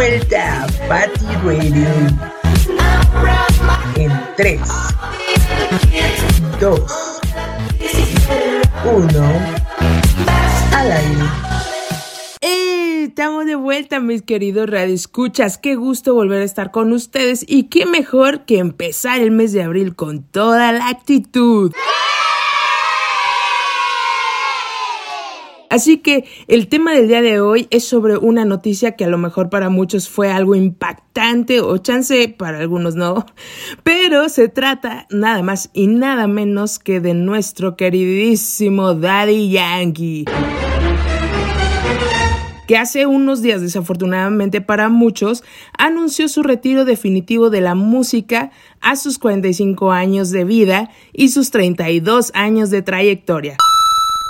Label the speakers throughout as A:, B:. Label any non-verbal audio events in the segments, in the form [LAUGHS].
A: vuelta a Patty Radio. En 3, 2, 1, al aire.
B: Estamos de vuelta, mis queridos radioescuchas. Qué gusto volver a estar con ustedes y qué mejor que empezar el mes de abril con toda la actitud. Así que el tema del día de hoy es sobre una noticia que a lo mejor para muchos fue algo impactante o chance para algunos no, [LAUGHS] pero se trata nada más y nada menos que de nuestro queridísimo Daddy Yankee que hace unos días desafortunadamente para muchos anunció su retiro definitivo de la música a sus 45 años de vida y sus 32 años de trayectoria.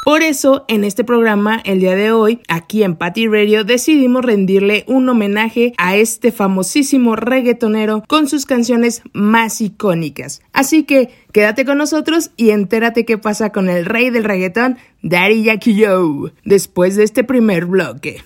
B: Por eso, en este programa, el día de hoy, aquí en Patty Radio, decidimos rendirle un homenaje a este famosísimo reggaetonero con sus canciones más icónicas. Así que quédate con nosotros y entérate qué pasa con el rey del reggaetón, Daddy Yankee Joe, después de este primer bloque.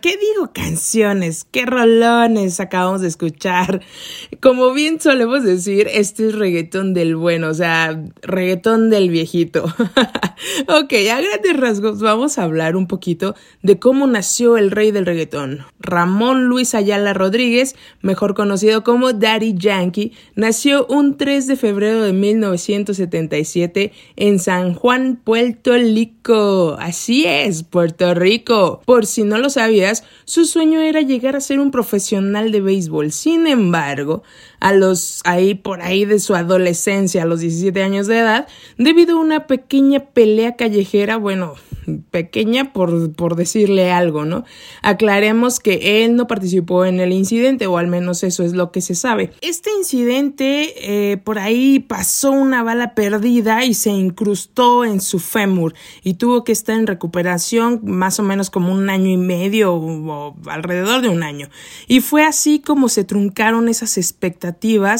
B: Qué
A: digo canciones, qué rolones acabamos de escuchar. Como bien solemos decir, este es reggaetón del bueno, o sea, reggaetón del viejito. [LAUGHS] ok, a grandes rasgos vamos a hablar un poquito de cómo nació el rey del reggaetón. Ramón Luis Ayala Rodríguez, mejor conocido como Daddy Yankee, nació un 3 de febrero de 1977 en San Juan, Puerto Rico. Así es, Puerto Rico. Por si no lo sabías, su sueño era llegar a ser un profesional de béisbol. Sin embargo, a los ahí por ahí de su adolescencia, a los 17 años de edad, debido a una pequeña pelea callejera, bueno, pequeña por, por decirle algo, ¿no? Aclaremos que él no participó en el incidente, o al menos eso es lo que se sabe. Este incidente, eh, por ahí pasó una bala perdida y se incrustó en su fémur y tuvo que estar en recuperación más o menos como un año y medio o, o alrededor de un año. Y fue así como se truncaron esas expectativas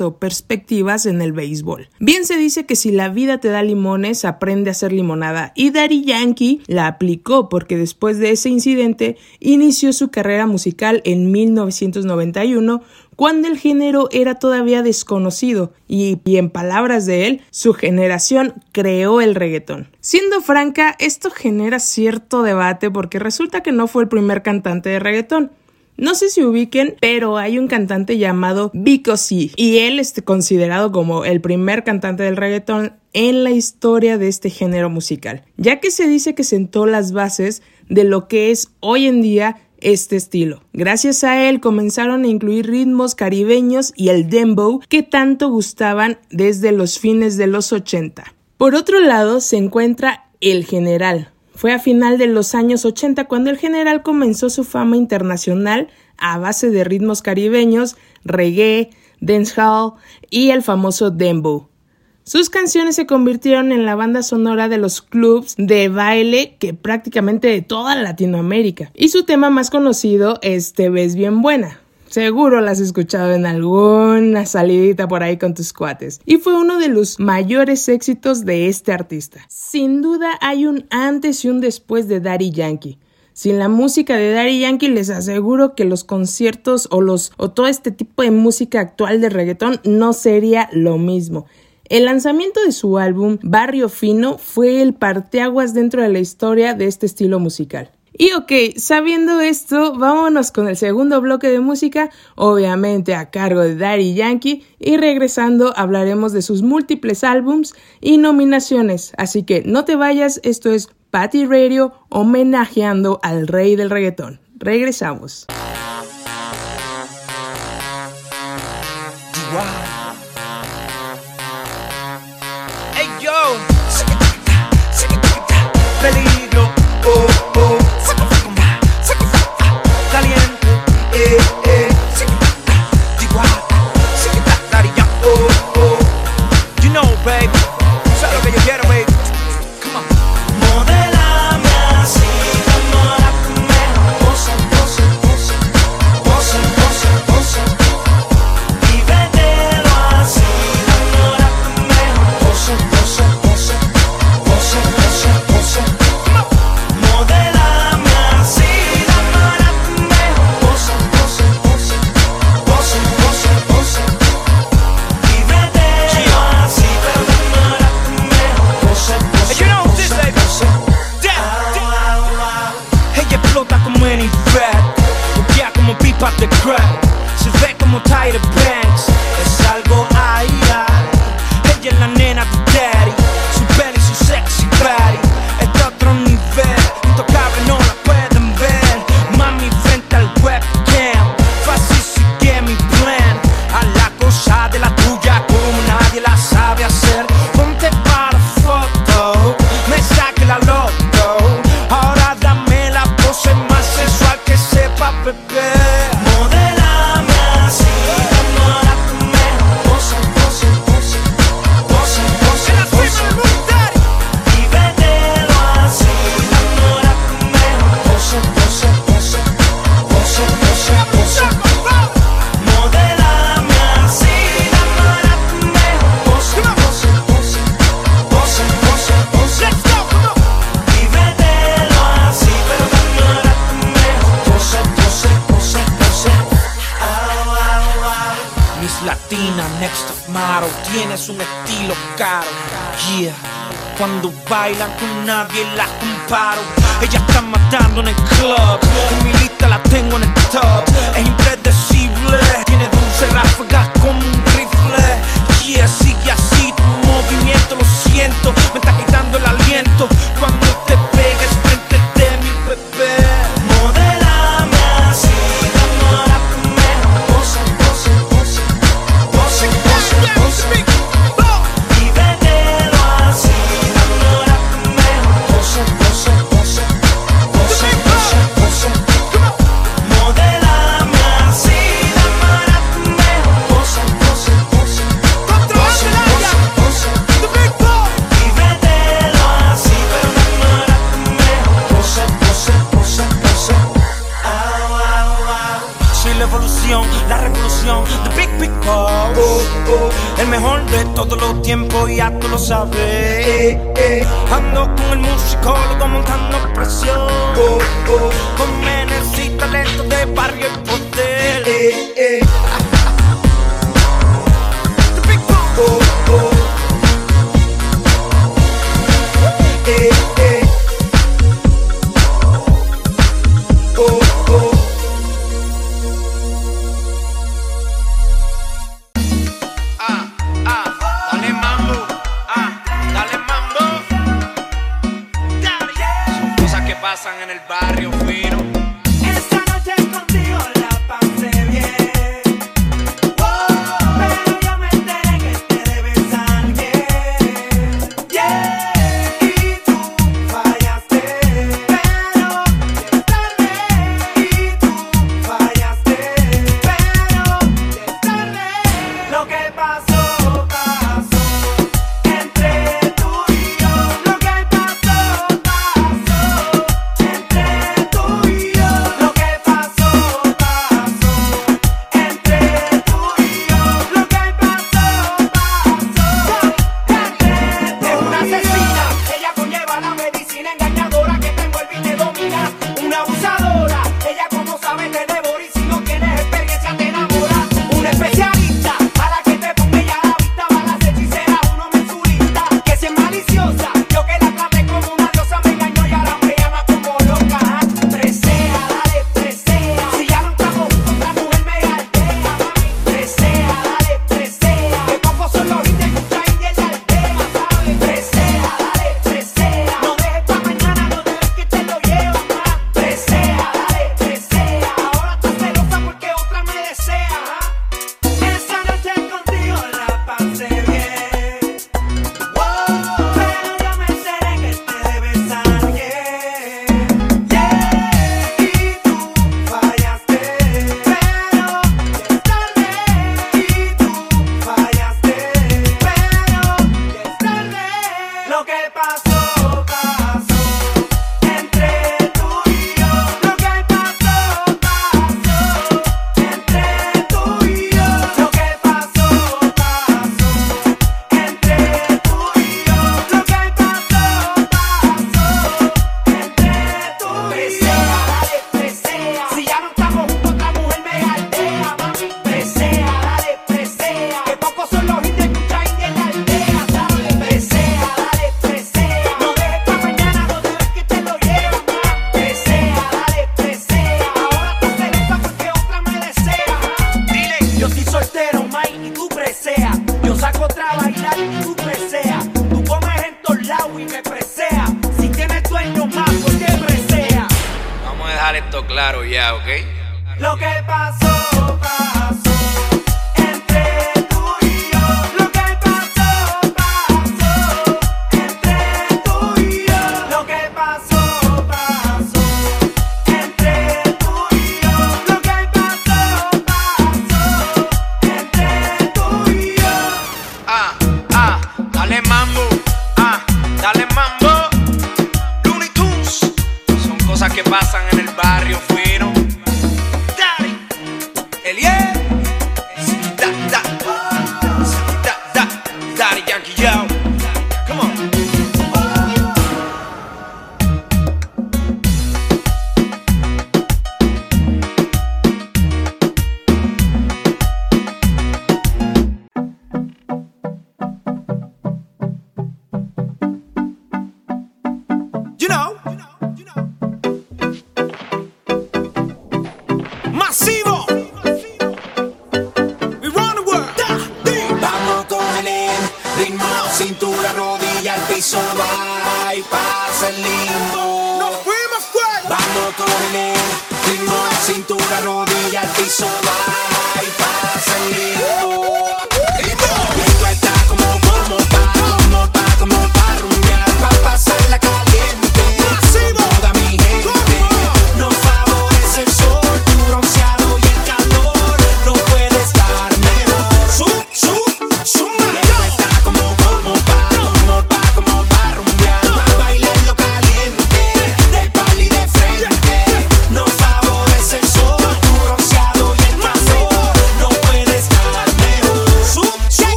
A: o perspectivas en el béisbol. Bien se dice que si la vida te da limones, aprende a hacer limonada. Y Daddy Yankee la aplicó porque después de ese incidente inició su carrera musical en 1991 cuando el género era todavía desconocido y, y, en palabras de él, su generación creó el reggaetón. Siendo franca, esto genera cierto debate porque resulta que no fue el primer cantante de reggaetón. No sé si ubiquen, pero hay un cantante llamado Vico C y él es considerado como el primer cantante del reggaetón en la historia de este género musical, ya que se dice que sentó las bases de lo que es hoy en día este estilo. Gracias a él comenzaron a incluir ritmos caribeños y el dembow que tanto gustaban desde los fines de los 80. Por otro lado se encuentra El General. Fue a final de los años 80 cuando el general comenzó su fama internacional a base de ritmos caribeños, reggae, dancehall y el famoso dembow. Sus canciones se convirtieron en la banda sonora de los clubs de baile que prácticamente de toda Latinoamérica. Y su tema más conocido es Te ves bien buena. Seguro la has escuchado en alguna salidita por ahí con tus cuates. Y fue uno de los mayores éxitos de este artista. Sin duda hay un antes y un después de Daddy Yankee. Sin la música de Daddy Yankee les aseguro que los conciertos o los o todo este tipo de música actual de reggaetón no sería lo mismo. El lanzamiento de su álbum Barrio Fino fue el parteaguas dentro de la historia de este estilo musical. Y ok, sabiendo esto, vámonos con el segundo bloque de música, obviamente a cargo de Daddy Yankee, y regresando hablaremos de sus múltiples álbums y nominaciones. Así que no te vayas, esto es Patty Radio homenajeando al rey del reggaetón. Regresamos.
B: cuando bailan con nadie la comparo. Ella está matando en el club. Mi lista la tengo en el top. Es impredecible. Tiene dulce ráfagas como un rifle. Yeah, sigue así tu movimiento Lo siento, me está quitando el aliento Cuando te canción de Big Big El mejor de todos los tiempos, ya tú lo sabes. Eh. Ando con el musicólogo montando presión. Con menes y talento de barrio y poder. Eh, eh, eh. Big Boss.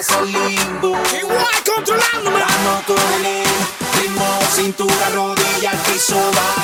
B: gasolín.
C: Igual controlándome.
B: La noto venir, ritmo, cintura, rodilla, piso, va.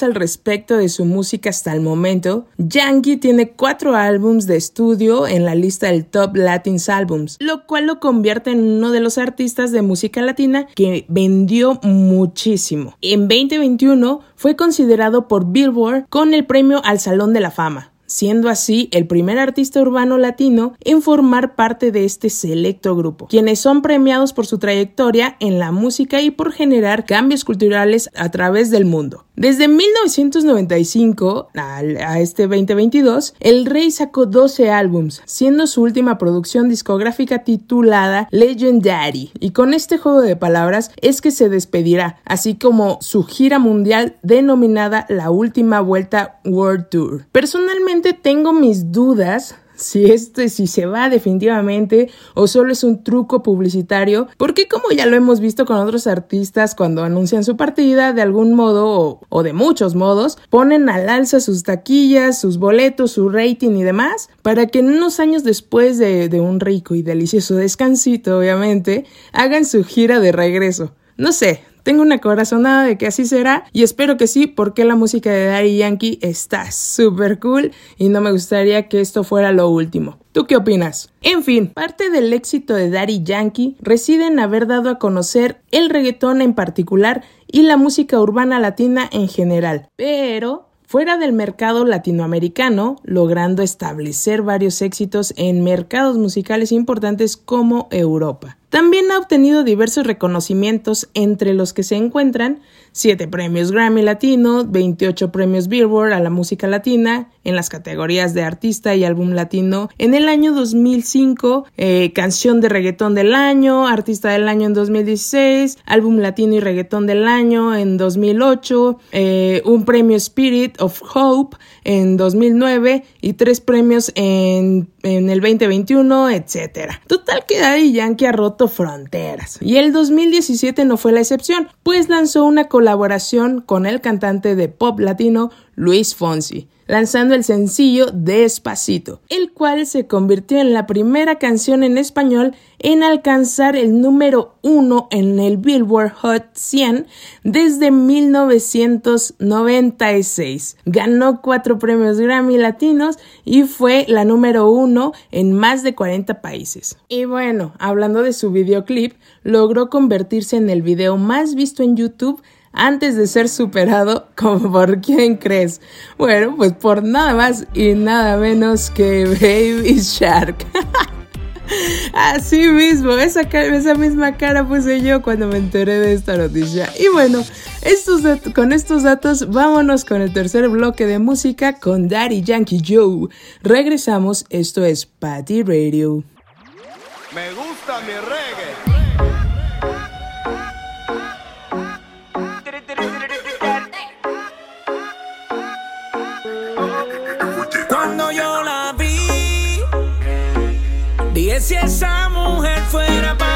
A: al respecto de su música hasta el momento, Yankee tiene cuatro álbums de estudio en la lista del Top Latins Albums, lo cual lo convierte en uno de los artistas de música latina que vendió muchísimo. En 2021 fue considerado por Billboard con el premio al Salón de la Fama siendo así el primer artista urbano latino en formar parte de este selecto grupo, quienes son premiados por su trayectoria en la música y por generar cambios culturales a través del mundo. Desde 1995 a, este 2022, el rey sacó 12 álbums, siendo su última producción discográfica titulada Legendary, y con este juego de palabras es que se despedirá, así como su gira mundial denominada La Última Vuelta World Tour. Personalmente tengo mis dudas si este si se va definitivamente o solo es un truco publicitario, porque como ya lo hemos visto con otros artistas cuando anuncian su partida de algún modo o, de muchos modos, ponen al alza sus taquillas, sus boletos, su rating y demás, para que unos años después de un rico y delicioso descansito, obviamente, hagan su gira de regreso. No sé, tengo una corazonada de que así será y espero que sí porque la música de Daddy Yankee está súper cool y no me gustaría que esto fuera lo último. ¿Tú qué opinas? En fin, parte del éxito de Daddy Yankee reside en haber dado a conocer el reggaetón en particular y la música urbana latina en general. Pero fuera del mercado latinoamericano, logrando establecer varios éxitos en mercados musicales importantes como Europa. También ha obtenido diversos reconocimientos entre los que se encuentran 7 premios Grammy Latino, 28 premios Billboard a la música latina en las categorías de artista y álbum latino en el año 2005, eh, canción de reggaetón del año, artista del año en 2016, álbum latino y reggaetón del año en 2008, eh, un premio Spirit of Hope en 2009 y tres premios en, en el 2021, etc. Total que Daddy Yankee ha roto fronteras. Y el 2017 no fue la excepción, pues lanzó una colaboración con el cantante de pop latino Luis Fonsi lanzando el sencillo Despacito, el cual se convirtió en la primera canción en español en alcanzar el número uno en el Billboard Hot 100 desde 1996. Ganó cuatro premios Grammy latinos y fue la número uno en más de 40 países. Y bueno, hablando de su videoclip, logró convertirse en el video más visto en YouTube antes de ser superado [LAUGHS] como por quién crees. Bueno, pues por nada más y nada menos que Baby Shark. [LAUGHS] Así mismo, esa, esa misma cara puse yo cuando me enteré de esta noticia. Y bueno, estos con estos datos vámonos con el tercer bloque de música con Daddy Yankee Joe. Regresamos, esto es Patty Radio.
D: Me gusta mi reggae.
E: Dije si esa mujer fuera para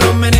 E: los
F: menores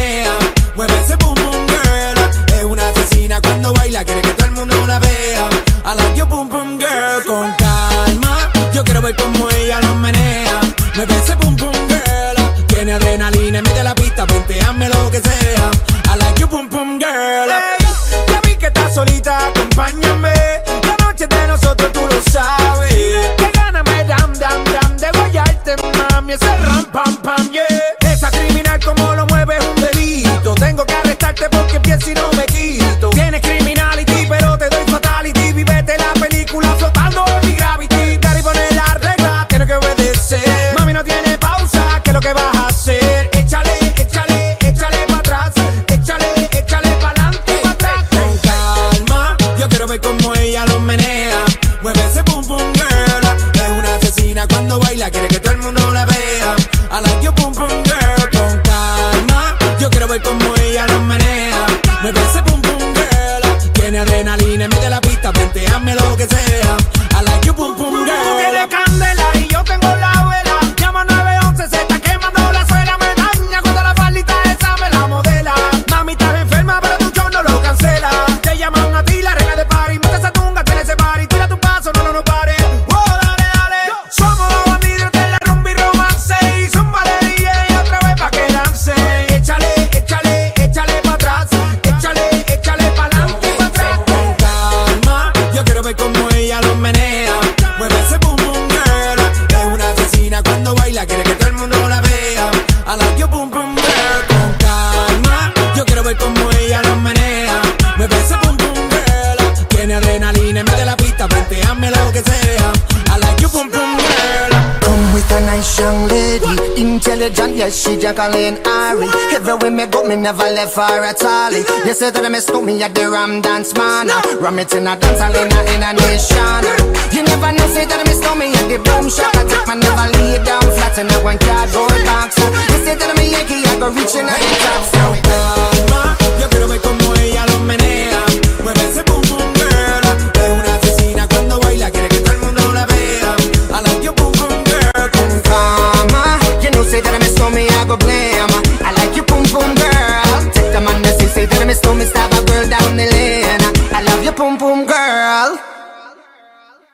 F: intelligent, yes, she Jacqueline Ari. Everywhere me go, me never left her at all. You say that I miss me at the Ram Dance Man. Ram it in a dance hall in a, in a nation. You never know, say that I miss me at the boom shop. I take my never lay down flat in a one cardboard box. You say that I'm a Yankee, I go reaching out the top. So,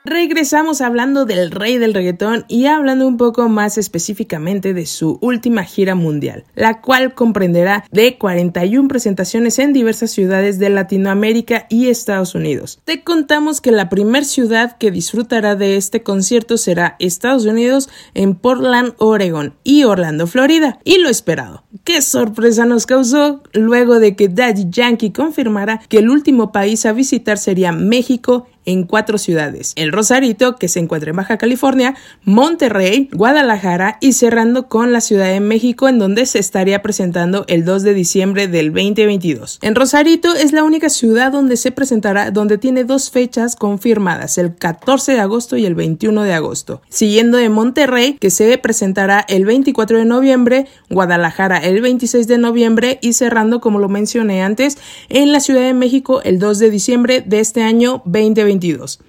A: Regresamos hablando del rey del reggaetón y hablando un poco más específicamente de su última gira mundial, la cual comprenderá de 41 presentaciones en diversas ciudades de Latinoamérica y Estados Unidos. Te contamos que la primer ciudad que disfrutará de este concierto será Estados Unidos en Portland, Oregon y Orlando, Florida. Y lo esperado. ¿Qué sorpresa nos causó luego de que Daddy Yankee confirmara que el último país a visitar sería México en cuatro ciudades. El Rosarito, que se encuentra en Baja California, Monterrey, Guadalajara y cerrando con la Ciudad de México en donde se estaría presentando el 2 de diciembre del 2022. En Rosarito es la única ciudad donde se presentará, donde tiene dos fechas confirmadas, el 14 de agosto y el 21 de agosto. Siguiendo de Monterrey, que se presentará el 24 de noviembre, Guadalajara el 26 de noviembre y cerrando, como lo mencioné antes, en la Ciudad de México el 2 de diciembre de este año 2022.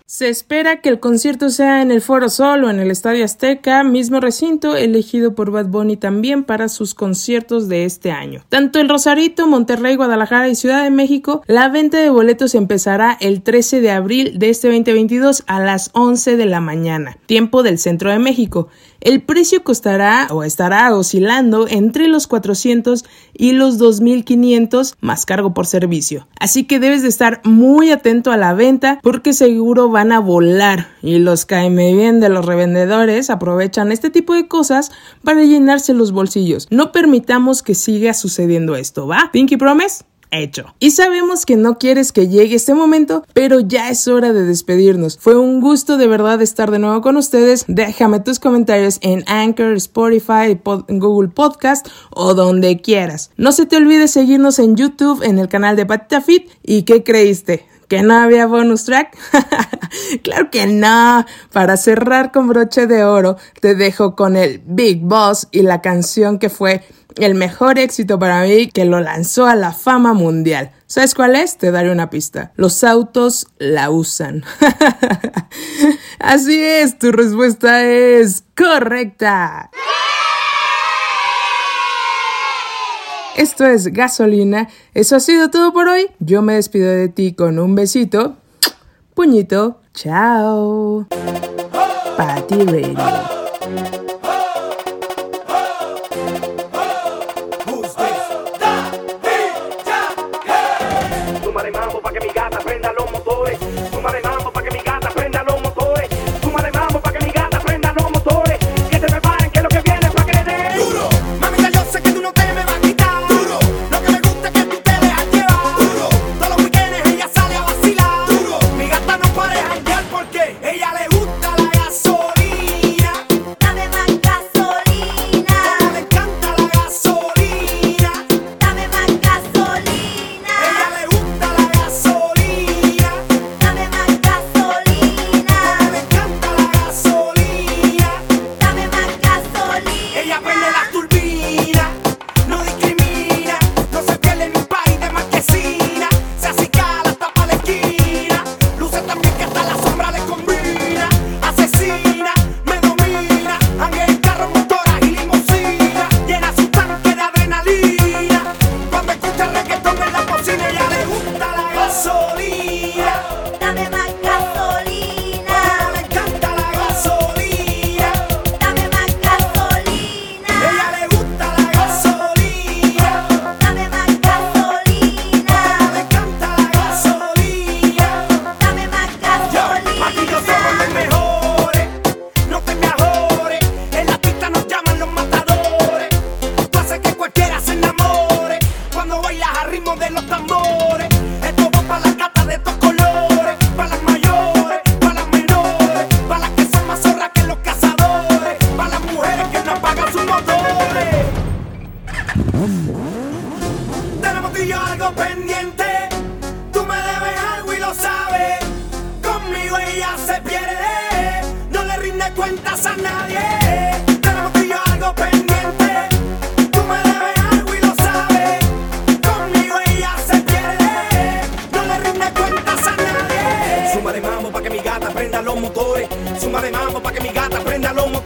A: Se espera que el concierto sea en el Foro Sol o en el Estadio Azteca, mismo recinto elegido por Bad Bunny también para sus conciertos de este año. Tanto el Rosarito, Monterrey, Guadalajara y Ciudad de México, la venta de boletos empezará el 13 de abril de este 2022 a las 11 de la mañana, tiempo del centro de México. El precio costará o estará oscilando entre los 400 y los 2500 más cargo por servicio. Así que debes de estar muy atento a la venta porque seguro van a volar y los caeme bien de los revendedores aprovechan este tipo de cosas para llenarse los bolsillos. No permitamos que siga sucediendo esto, ¿va? Pinky Promise? Hecho. Y sabemos que no quieres que llegue este momento, pero ya es hora de despedirnos. Fue un gusto de verdad estar de nuevo con ustedes. Déjame tus comentarios en Anchor, Spotify, Google Podcast o donde quieras. No se te olvide seguirnos en YouTube en el canal de Patita Fit. ¿Y qué creíste? ¿Que no había bonus track? [LAUGHS] claro que no. Para cerrar con broche de oro, te dejo con el Big Boss y la canción que fue el mejor éxito para mí que lo lanzó a la fama mundial. ¿Sabes cuál es? Te daré una pista. Los autos la usan. [LAUGHS] Así es, tu respuesta es correcta. Esto es gasolina. Eso ha sido todo por hoy. Yo me despido de ti con un besito. Puñito. Chao. Patty Radio.
B: Tenemos tú y yo algo pendiente. Tú me debes algo y lo sabes. Conmigo ella se pierde. No le rinde cuentas a nadie. Tenemos
G: tú y yo algo pendiente. Tú me debes algo y lo sabes. Conmigo ella se pierde. No le rinde cuentas
H: a nadie. Suma
G: de mambo pa' que mi gata prenda los motores. Suma de mambo pa' que mi gata prenda los motores.